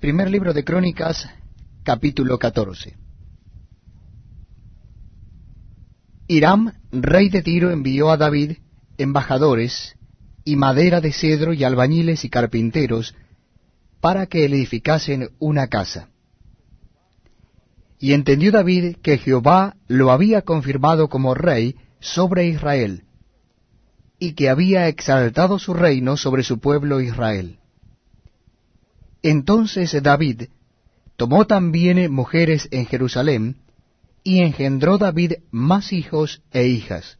Primer libro de Crónicas, capítulo 14. Hiram, rey de Tiro, envió a David embajadores y madera de cedro y albañiles y carpinteros para que le edificasen una casa. Y entendió David que Jehová lo había confirmado como rey sobre Israel, y que había exaltado su reino sobre su pueblo Israel. Entonces David tomó también mujeres en Jerusalén, y engendró David más hijos e hijas.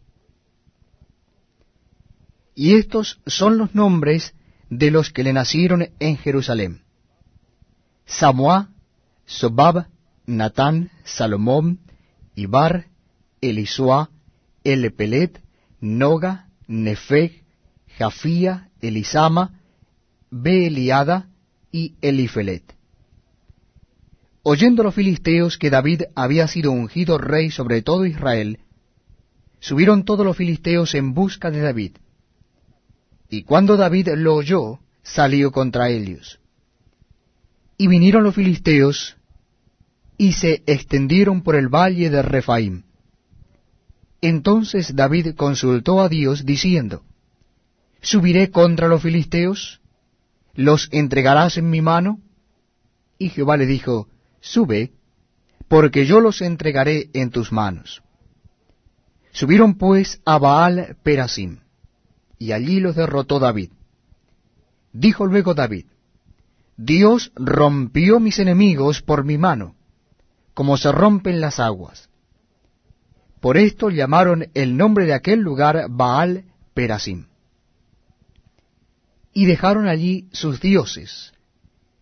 Y estos son los nombres de los que le nacieron en Jerusalén. Samuá, Sobab, Natán, Salomón, Ibar, Elisua, Elepelet, Noga, Nefeg, Jafía, Elisama, Beeliada y Elifelet. Oyendo los filisteos que David había sido ungido rey sobre todo Israel, subieron todos los filisteos en busca de David. Y cuando David lo oyó, salió contra ellos. Y vinieron los filisteos y se extendieron por el valle de Refaim. Entonces David consultó a Dios diciendo, ¿Subiré contra los filisteos? ¿Los entregarás en mi mano? Y Jehová le dijo, Sube, porque yo los entregaré en tus manos. Subieron pues a Baal Perasim, y allí los derrotó David. Dijo luego David, Dios rompió mis enemigos por mi mano, como se rompen las aguas. Por esto llamaron el nombre de aquel lugar Baal Perasim. Y dejaron allí sus dioses,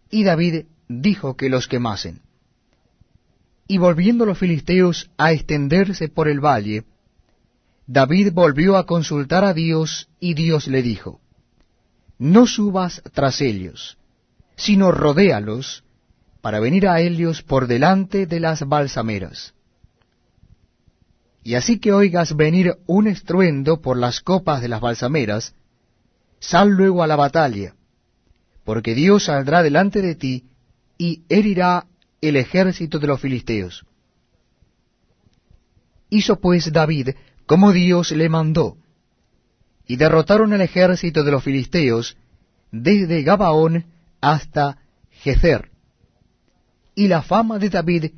y David dijo que los quemasen. Y volviendo los filisteos a extenderse por el valle, David volvió a consultar a Dios, y Dios le dijo, No subas tras ellos, sino rodéalos, para venir a ellos por delante de las balsameras. Y así que oigas venir un estruendo por las copas de las balsameras, sal luego a la batalla, porque Dios saldrá delante de ti, y herirá el ejército de los filisteos. Hizo pues David como Dios le mandó, y derrotaron el ejército de los filisteos desde Gabaón hasta Gezer. Y la fama de David